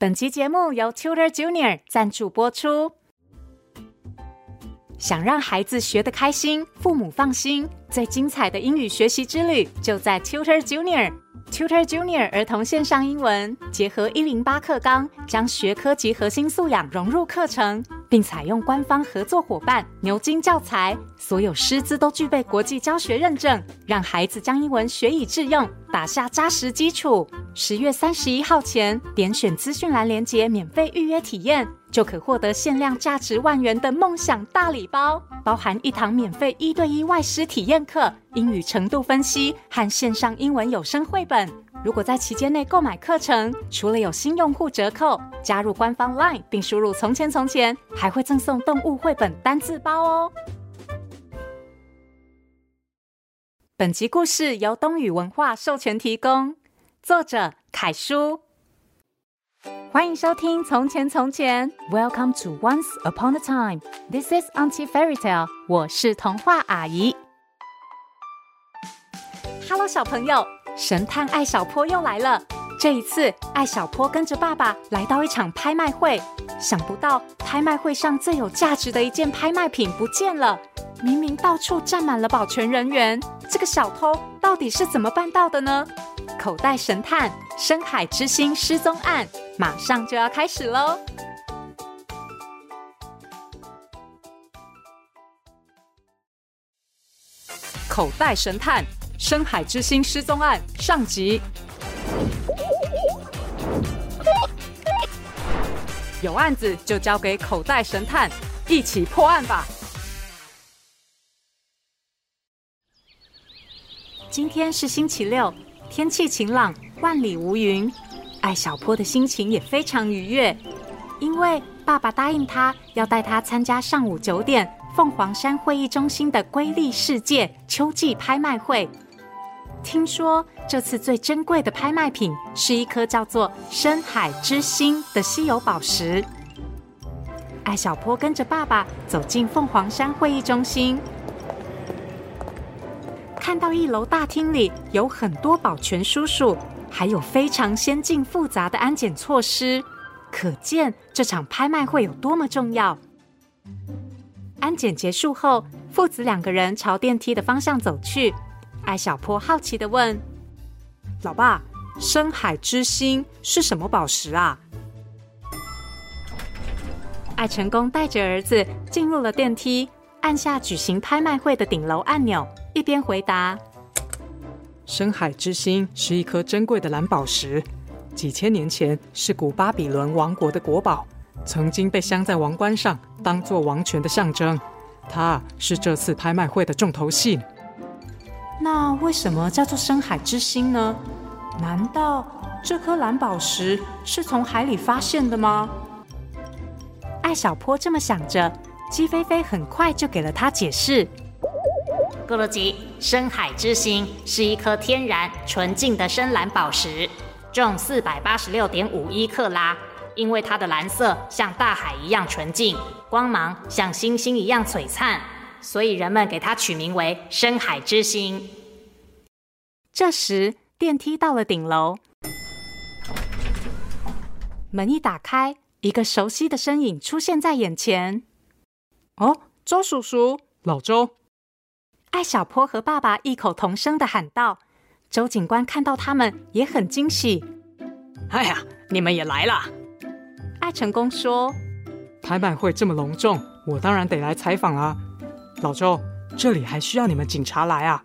本集节目由 Tutor Junior 赞助播出。想让孩子学得开心，父母放心，最精彩的英语学习之旅就在 Tutor Junior。Tutor Junior 儿童线上英文结合一零八课纲，将学科及核心素养融入课程，并采用官方合作伙伴牛津教材，所有师资都具备国际教学认证，让孩子将英文学以致用，打下扎实基础。十月三十一号前，点选资讯栏连接，免费预约体验。就可获得限量价值万元的梦想大礼包，包含一堂免费一对一外师体验课、英语程度分析和线上英文有声绘本。如果在期间内购买课程，除了有新用户折扣，加入官方 LINE 并输入“从前从前”，还会赠送动物绘本单字包哦。本集故事由东宇文化授权提供，作者凯叔。欢迎收听《从前从前》，Welcome to Once Upon a Time。This is Auntie Fairy Tale。我是童话阿姨。Hello，小朋友，神探艾小坡又来了。这一次，艾小坡跟着爸爸来到一场拍卖会。想不到，拍卖会上最有价值的一件拍卖品不见了。明明到处站满了保全人员，这个小偷到底是怎么办到的呢？口袋神探深海之星失踪案。马上就要开始喽！口袋神探：深海之星失踪案上集。有案子就交给口袋神探，一起破案吧！今天是星期六，天气晴朗，万里无云。艾小坡的心情也非常愉悦，因为爸爸答应他要带他参加上午九点凤凰山会议中心的瑰丽世界秋季拍卖会。听说这次最珍贵的拍卖品是一颗叫做“深海之星”的稀有宝石。艾小坡跟着爸爸走进凤凰山会议中心，看到一楼大厅里有很多保全叔叔。还有非常先进复杂的安检措施，可见这场拍卖会有多么重要。安检结束后，父子两个人朝电梯的方向走去。艾小坡好奇的问：“老爸，深海之星是什么宝石啊？”艾成功带着儿子进入了电梯，按下举行拍卖会的顶楼按钮，一边回答。深海之星是一颗珍贵的蓝宝石，几千年前是古巴比伦王国的国宝，曾经被镶在王冠上，当做王权的象征。它是这次拍卖会的重头戏。那为什么叫做深海之星呢？难道这颗蓝宝石是从海里发现的吗？艾小坡这么想着，鸡飞飞很快就给了他解释。咕噜鸡，深海之星是一颗天然纯净的深蓝宝石，重四百八十六点五一克拉。因为它的蓝色像大海一样纯净，光芒像星星一样璀璨，所以人们给它取名为深海之星。这时，电梯到了顶楼，门一打开，一个熟悉的身影出现在眼前。哦，周叔叔，老周。艾小坡和爸爸异口同声的喊道：“周警官看到他们也很惊喜。”“哎呀，你们也来了！”艾成功说：“拍卖会这么隆重，我当然得来采访啊。”“老周，这里还需要你们警察来啊？”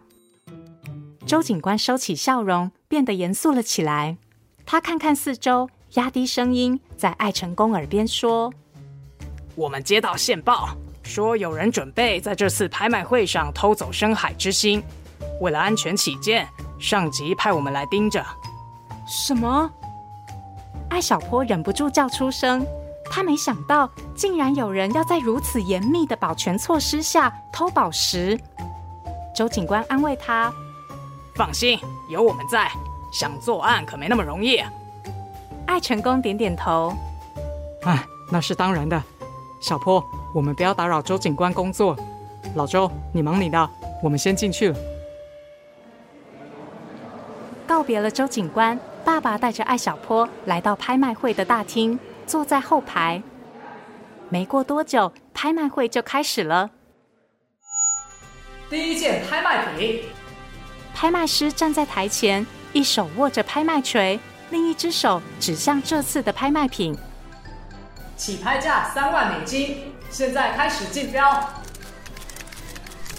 周警官收起笑容，变得严肃了起来。他看看四周，压低声音在艾成功耳边说：“我们接到线报。”说有人准备在这次拍卖会上偷走深海之星，为了安全起见，上级派我们来盯着。什么？艾小坡忍不住叫出声，他没想到竟然有人要在如此严密的保全措施下偷宝石。周警官安慰他：“放心，有我们在，想作案可没那么容易。”艾成功点点头：“哎，那是当然的。”小坡。我们不要打扰周警官工作，老周，你忙你的，我们先进去了。告别了周警官，爸爸带着艾小坡来到拍卖会的大厅，坐在后排。没过多久，拍卖会就开始了。第一件拍卖品，拍卖师站在台前，一手握着拍卖锤，另一只手指向这次的拍卖品。起拍价三万美金，现在开始竞标。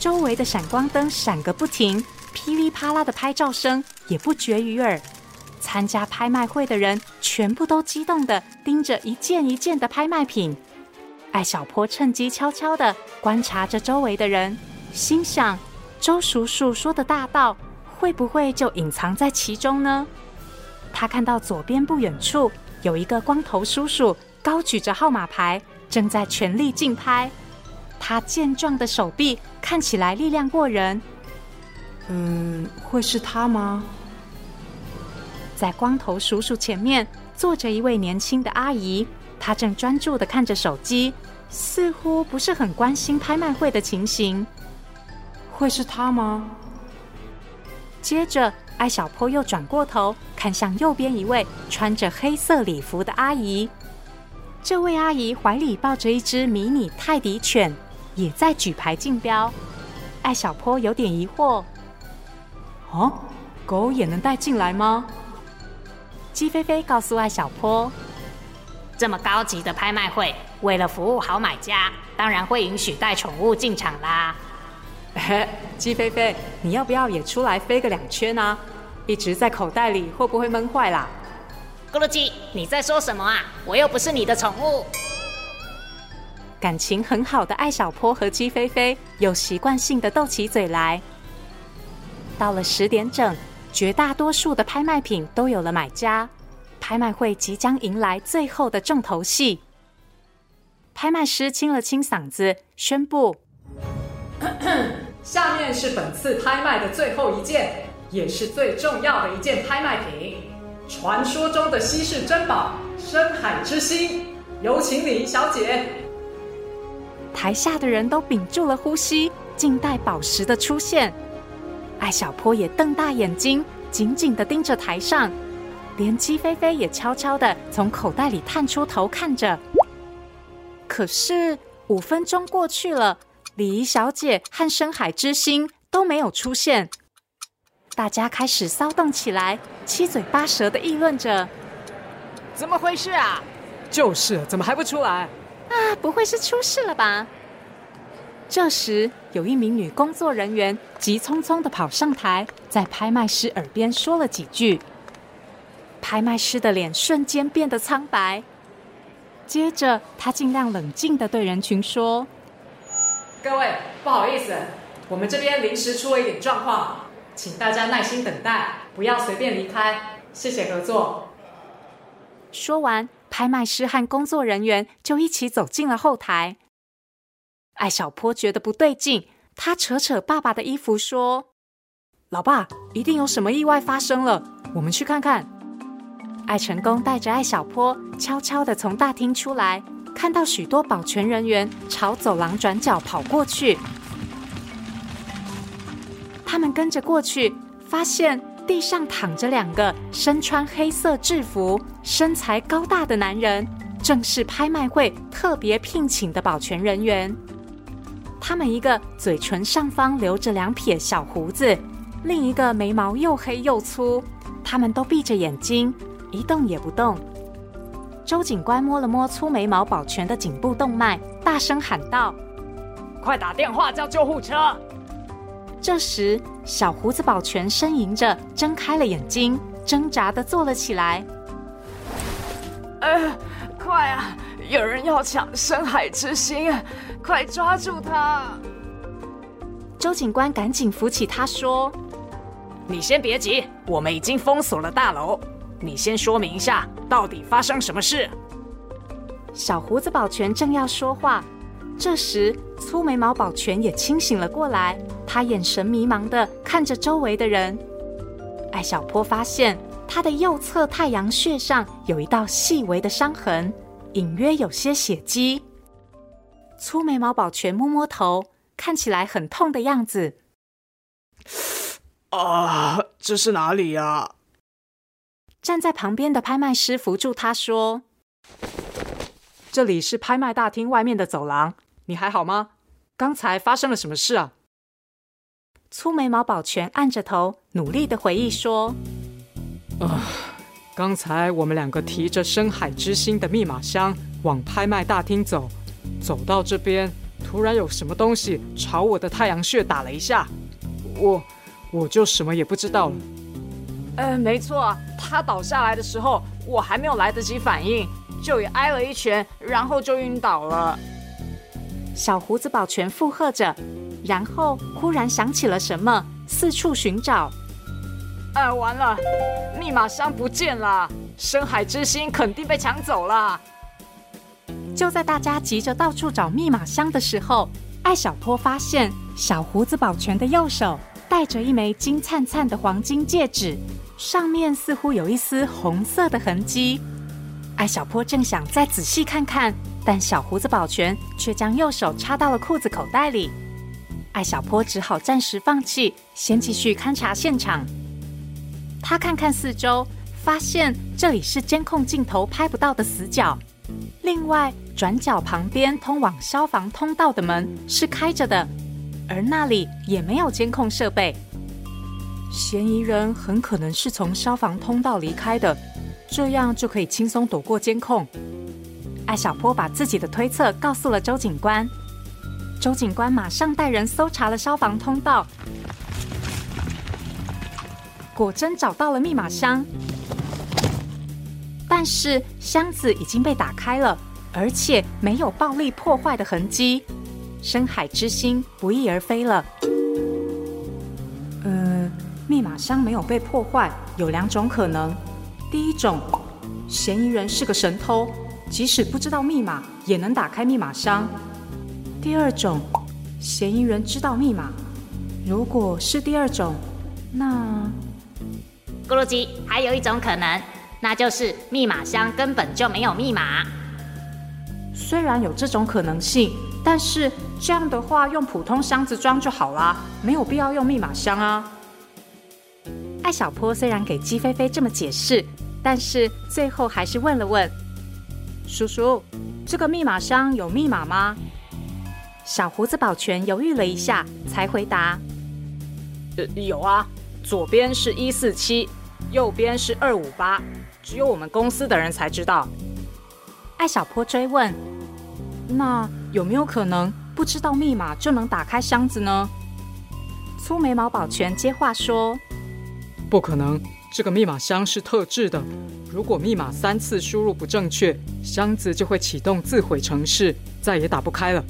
周围的闪光灯闪个不停，噼里啪啦的拍照声也不绝于耳。参加拍卖会的人全部都激动地盯着一件一件的拍卖品。艾小坡趁机悄悄地观察着周围的人，心想：周叔叔说的大盗会不会就隐藏在其中呢？他看到左边不远处有一个光头叔叔高举着号码牌，正在全力竞拍。他健壮的手臂看起来力量过人。嗯，会是他吗？在光头叔叔前面坐着一位年轻的阿姨，她正专注的看着手机，似乎不是很关心拍卖会的情形。会是他吗？接着，艾小坡又转过头看向右边一位穿着黑色礼服的阿姨，这位阿姨怀里抱着一只迷你泰迪犬。也在举牌竞标，艾小坡有点疑惑：“哦，狗也能带进来吗？”鸡飞飞告诉艾小坡：“这么高级的拍卖会，为了服务好买家，当然会允许带宠物进场啦。”嘿，鸡飞飞，你要不要也出来飞个两圈、啊？一直在口袋里会不会闷坏啦？咕噜鸡，你在说什么啊？我又不是你的宠物。感情很好的艾小坡和鸡飞飞又习惯性的斗起嘴来。到了十点整，绝大多数的拍卖品都有了买家，拍卖会即将迎来最后的重头戏。拍卖师清了清嗓子，宣布：“ 下面是本次拍卖的最后一件，也是最重要的一件拍卖品——传说中的稀世珍宝——深海之心。有请李小姐。”台下的人都屏住了呼吸，静待宝石的出现。艾小坡也瞪大眼睛，紧紧的盯着台上，连鸡飞飞也悄悄的从口袋里探出头看着。可是五分钟过去了，礼仪小姐和深海之星都没有出现，大家开始骚动起来，七嘴八舌的议论着：“怎么回事啊？就是，怎么还不出来？”啊，不会是出事了吧？这时，有一名女工作人员急匆匆的跑上台，在拍卖师耳边说了几句。拍卖师的脸瞬间变得苍白，接着他尽量冷静的对人群说：“各位，不好意思，我们这边临时出了一点状况，请大家耐心等待，不要随便离开，谢谢合作。”说完。拍卖师和工作人员就一起走进了后台。艾小坡觉得不对劲，他扯扯爸爸的衣服说：“老爸，一定有什么意外发生了，我们去看看。”艾成功带着艾小坡悄悄地从大厅出来，看到许多保全人员朝走廊转角跑过去。他们跟着过去，发现。地上躺着两个身穿黑色制服、身材高大的男人，正是拍卖会特别聘请的保全人员。他们一个嘴唇上方留着两撇小胡子，另一个眉毛又黑又粗。他们都闭着眼睛，一动也不动。周警官摸了摸粗眉毛保全的颈部动脉，大声喊道：“快打电话叫救护车！”这时，小胡子保全呻吟着，睁开了眼睛，挣扎的坐了起来。呃，快啊！有人要抢深海之星，快抓住他！周警官赶紧扶起他，说：“你先别急，我们已经封锁了大楼。你先说明一下，到底发生什么事？”小胡子保全正要说话。这时，粗眉毛保全也清醒了过来，他眼神迷茫的看着周围的人。艾小坡发现他的右侧太阳穴上有一道细微的伤痕，隐约有些血迹。粗眉毛保全摸摸头，看起来很痛的样子。啊，这是哪里呀？站在旁边的拍卖师扶住他说：“这里是拍卖大厅外面的走廊，你还好吗？刚才发生了什么事啊？”粗眉毛保全按着头，努力的回忆说：“啊，刚才我们两个提着深海之心的密码箱往拍卖大厅走，走到这边，突然有什么东西朝我的太阳穴打了一下，我我就什么也不知道了。”呃，没错，他倒下来的时候，我还没有来得及反应，就也挨了一拳，然后就晕倒了。小胡子保全附和着，然后忽然想起了什么，四处寻找。呃，完了，密码箱不见了，深海之心肯定被抢走了。就在大家急着到处找密码箱的时候，艾小坡发现小胡子保全的右手戴着一枚金灿灿的黄金戒指。上面似乎有一丝红色的痕迹，艾小坡正想再仔细看看，但小胡子保全却将右手插到了裤子口袋里。艾小坡只好暂时放弃，先继续勘察现场。他看看四周，发现这里是监控镜头拍不到的死角。另外，转角旁边通往消防通道的门是开着的，而那里也没有监控设备。嫌疑人很可能是从消防通道离开的，这样就可以轻松躲过监控。艾小坡把自己的推测告诉了周警官，周警官马上带人搜查了消防通道，果真找到了密码箱，但是箱子已经被打开了，而且没有暴力破坏的痕迹，深海之心不翼而飞了。密码箱没有被破坏，有两种可能：第一种，嫌疑人是个神偷，即使不知道密码也能打开密码箱；第二种，嫌疑人知道密码。如果是第二种，那……咕噜鸡，还有一种可能，那就是密码箱根本就没有密码。虽然有这种可能性，但是这样的话，用普通箱子装就好啦，没有必要用密码箱啊。艾小坡虽然给鸡飞飞这么解释，但是最后还是问了问：“叔叔，这个密码箱有密码吗？”小胡子保全犹豫了一下，才回答：“呃，有啊，左边是一四七，右边是二五八，只有我们公司的人才知道。”艾小坡追问：“那有没有可能不知道密码就能打开箱子呢？”粗眉毛保全接话说。不可能，这个密码箱是特制的。如果密码三次输入不正确，箱子就会启动自毁程式，再也打不开了。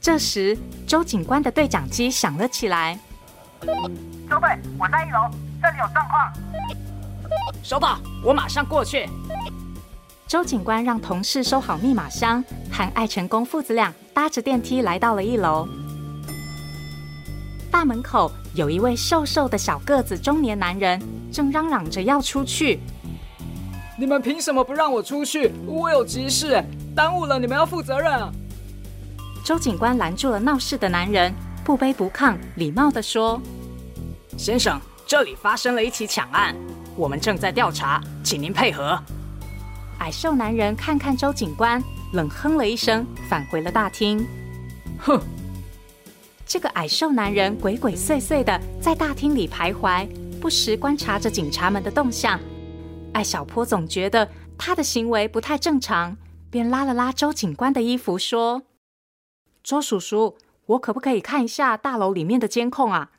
这时，周警官的对讲机响了起来。周队，我在一楼，这里有状况。收到，我马上过去。周警官让同事收好密码箱，和艾成功父子俩搭着电梯来到了一楼。大门口有一位瘦瘦的小个子中年男人，正嚷嚷着要出去。你们凭什么不让我出去？我有急事，耽误了你们要负责任啊！周警官拦住了闹事的男人，不卑不亢，礼貌地说：“先生，这里发生了一起抢案，我们正在调查，请您配合。”矮瘦男人看看周警官，冷哼了一声，返回了大厅。哼。这个矮瘦男人鬼鬼祟祟的在大厅里徘徊，不时观察着警察们的动向。艾小坡总觉得他的行为不太正常，便拉了拉周警官的衣服，说：“周叔叔，我可不可以看一下大楼里面的监控啊？”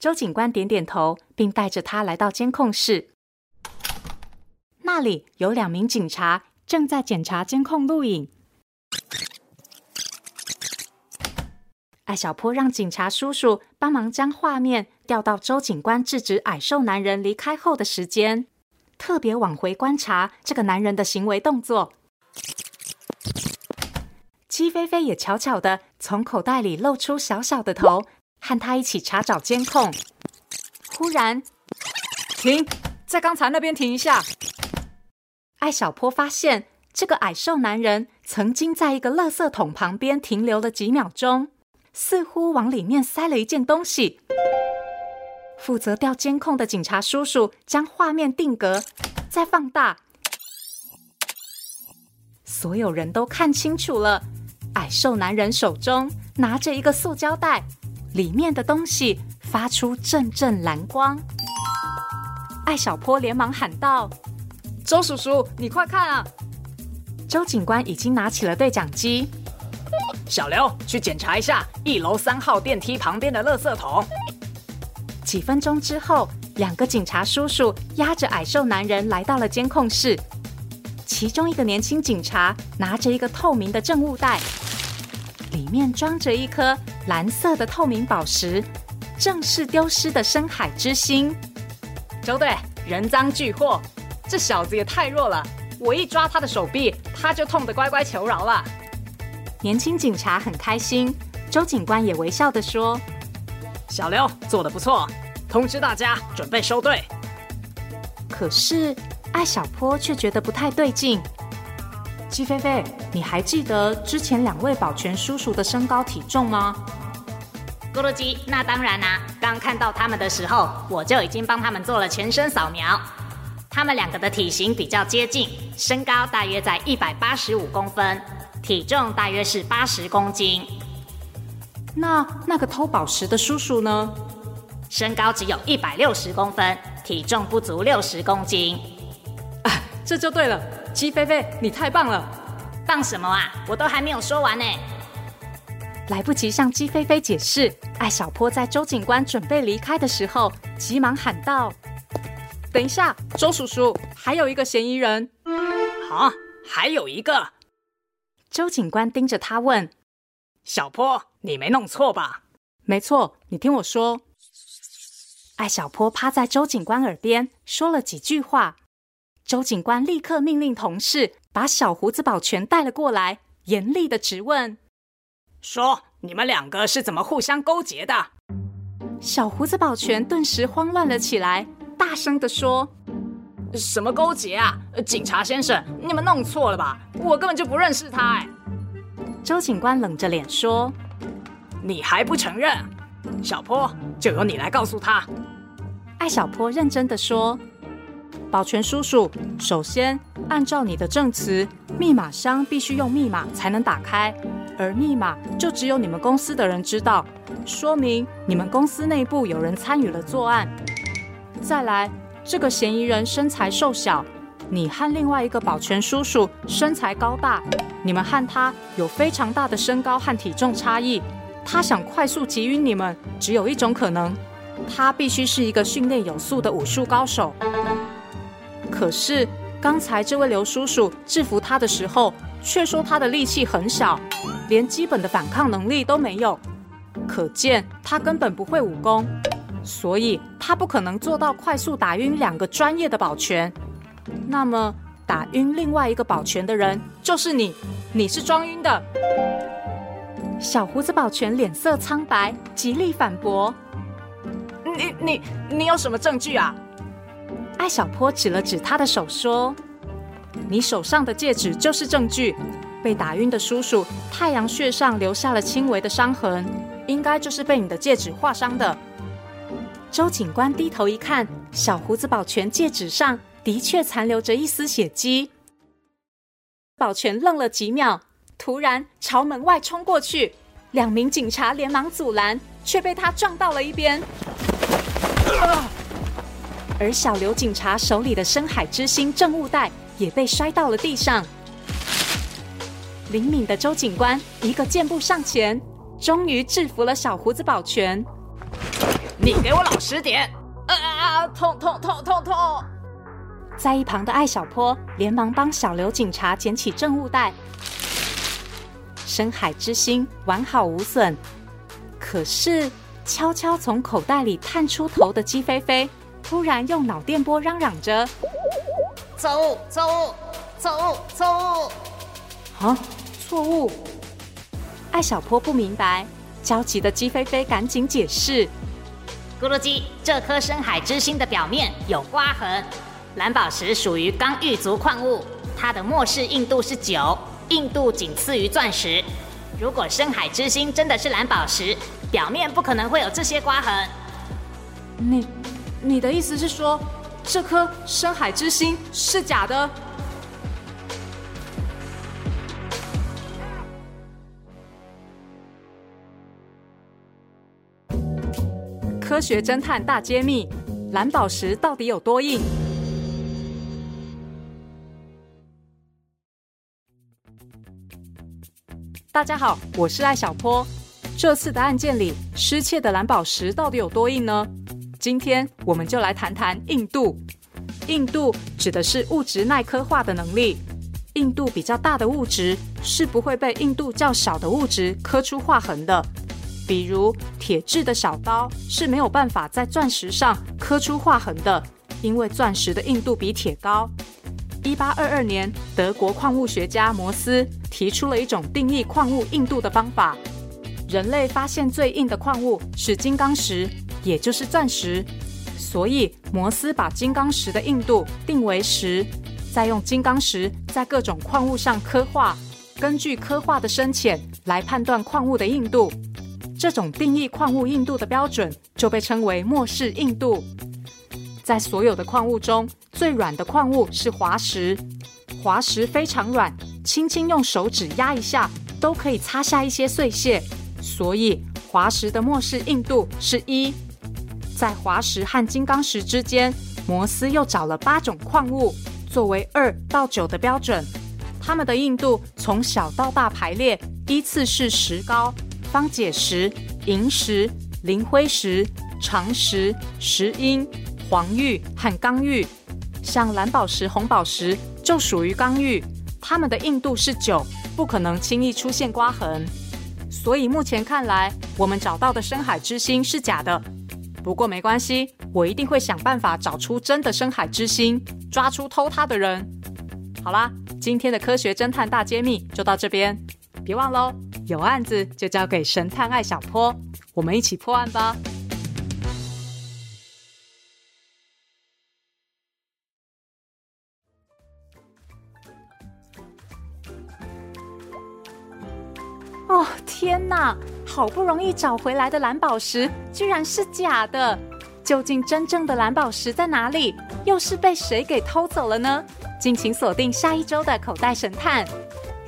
周警官点点头，并带着他来到监控室。那里有两名警察正在检查监控录影。艾小坡让警察叔叔帮忙将画面调到周警官制止矮瘦男人离开后的时间，特别往回观察这个男人的行为动作。鸡飞飞也悄悄地从口袋里露出小小的头，和他一起查找监控。忽然，停，在刚才那边停一下。艾小坡发现这个矮瘦男人曾经在一个垃圾桶旁边停留了几秒钟。似乎往里面塞了一件东西。负责调监控的警察叔叔将画面定格，再放大，所有人都看清楚了。矮瘦男人手中拿着一个塑胶袋，里面的东西发出阵阵蓝光。艾小坡连忙喊道：“周叔叔，你快看啊！”周警官已经拿起了对讲机。小刘，去检查一下一楼三号电梯旁边的垃圾桶。几分钟之后，两个警察叔叔押着矮瘦男人来到了监控室。其中一个年轻警察拿着一个透明的证物袋，里面装着一颗蓝色的透明宝石，正是丢失的深海之星。周队，人赃俱获，这小子也太弱了，我一抓他的手臂，他就痛得乖乖求饶了。年轻警察很开心，周警官也微笑地说：“小刘做得不错，通知大家准备收队。”可是艾小坡却觉得不太对劲。季菲菲，你还记得之前两位保全叔叔的身高体重吗？咕噜鸡，那当然啦、啊！刚看到他们的时候，我就已经帮他们做了全身扫描。他们两个的体型比较接近，身高大约在一百八十五公分。体重大约是八十公斤。那那个偷宝石的叔叔呢？身高只有一百六十公分，体重不足六十公斤。啊，这就对了，鸡飞飞，你太棒了！棒什么啊？我都还没有说完呢。来不及向姬菲菲解释，艾小坡在周警官准备离开的时候，急忙喊道：“等一下，周叔叔，还有一个嫌疑人。”“啊，还有一个？”周警官盯着他问：“小坡，你没弄错吧？”“没错，你听我说。”艾小坡趴在周警官耳边说了几句话。周警官立刻命令同事把小胡子保全带了过来，严厉的质问：“说，你们两个是怎么互相勾结的？”小胡子保全顿时慌乱了起来，大声地说。什么勾结啊？警察先生，你们弄错了吧？我根本就不认识他哎！周警官冷着脸说：“你还不承认？小坡，就由你来告诉他。”艾小坡认真的说：“保全叔叔，首先按照你的证词，密码箱必须用密码才能打开，而密码就只有你们公司的人知道，说明你们公司内部有人参与了作案。再来。”这个嫌疑人身材瘦小，你和另外一个保全叔叔身材高大，你们和他有非常大的身高和体重差异。他想快速击晕你们，只有一种可能，他必须是一个训练有素的武术高手。可是刚才这位刘叔叔制服他的时候，却说他的力气很小，连基本的反抗能力都没有，可见他根本不会武功。所以他不可能做到快速打晕两个专业的保全。那么打晕另外一个保全的人就是你，你是装晕的。小胡子保全脸色苍白，极力反驳：“你你你有什么证据啊？”艾小坡指了指他的手说：“你手上的戒指就是证据。被打晕的叔叔太阳穴上留下了轻微的伤痕，应该就是被你的戒指划伤的。”周警官低头一看，小胡子保全戒指上的确残留着一丝血迹。保全愣了几秒，突然朝门外冲过去，两名警察连忙阻拦，却被他撞到了一边。而小刘警察手里的深海之星证物袋也被摔到了地上。灵敏的周警官一个箭步上前，终于制服了小胡子保全。你给我老实点！啊啊！痛痛痛痛痛！在一旁的艾小坡连忙帮小刘警察捡起证物袋，深海之心完好无损。可是，悄悄从口袋里探出头的鸡飞飞突然用脑电波嚷嚷着：“错误！错误！错误！错误！”啊！错误！艾小坡不明白，焦急的鸡飞飞赶紧解释。咕噜鸡，这颗深海之星的表面有刮痕。蓝宝石属于刚玉族矿物，它的末世硬度是九，硬度仅次于钻石。如果深海之星真的是蓝宝石，表面不可能会有这些刮痕。你，你的意思是说，这颗深海之星是假的？科学侦探大揭秘：蓝宝石到底有多硬？大家好，我是艾小坡。这次的案件里，失窃的蓝宝石到底有多硬呢？今天我们就来谈谈硬度。硬度指的是物质耐刻化的能力。硬度比较大的物质是不会被硬度较小的物质刻出划痕的。比如铁制的小刀是没有办法在钻石上刻出划痕的，因为钻石的硬度比铁高。一八二二年，德国矿物学家摩斯提出了一种定义矿物硬度的方法。人类发现最硬的矿物是金刚石，也就是钻石，所以摩斯把金刚石的硬度定为十，再用金刚石在各种矿物上刻画，根据刻画的深浅来判断矿物的硬度。这种定义矿物硬度的标准就被称为莫氏硬度。在所有的矿物中，最软的矿物是滑石。滑石非常软，轻轻用手指压一下都可以擦下一些碎屑，所以滑石的莫氏硬度是一。在滑石和金刚石之间，摩斯又找了八种矿物作为二到九的标准，它们的硬度从小到大排列，依次是石膏。方解石、萤石、磷灰石、长石、石英、黄玉和刚玉，像蓝宝石、红宝石就属于刚玉，它们的硬度是九，不可能轻易出现刮痕。所以目前看来，我们找到的深海之心是假的。不过没关系，我一定会想办法找出真的深海之心，抓出偷它的人。好啦，今天的科学侦探大揭秘就到这边，别忘喽。有案子就交给神探艾小坡，我们一起破案吧。哦，天哪！好不容易找回来的蓝宝石居然是假的，究竟真正的蓝宝石在哪里？又是被谁给偷走了呢？敬请锁定下一周的口袋神探。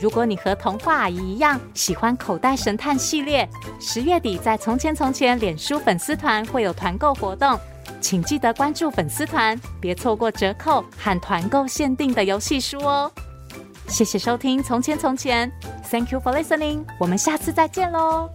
如果你和童话阿姨一样喜欢口袋神探系列，十月底在《从前从前》脸书粉丝团会有团购活动，请记得关注粉丝团，别错过折扣和团购限定的游戏书哦。谢谢收听《从前从前》，Thank you for listening，我们下次再见喽。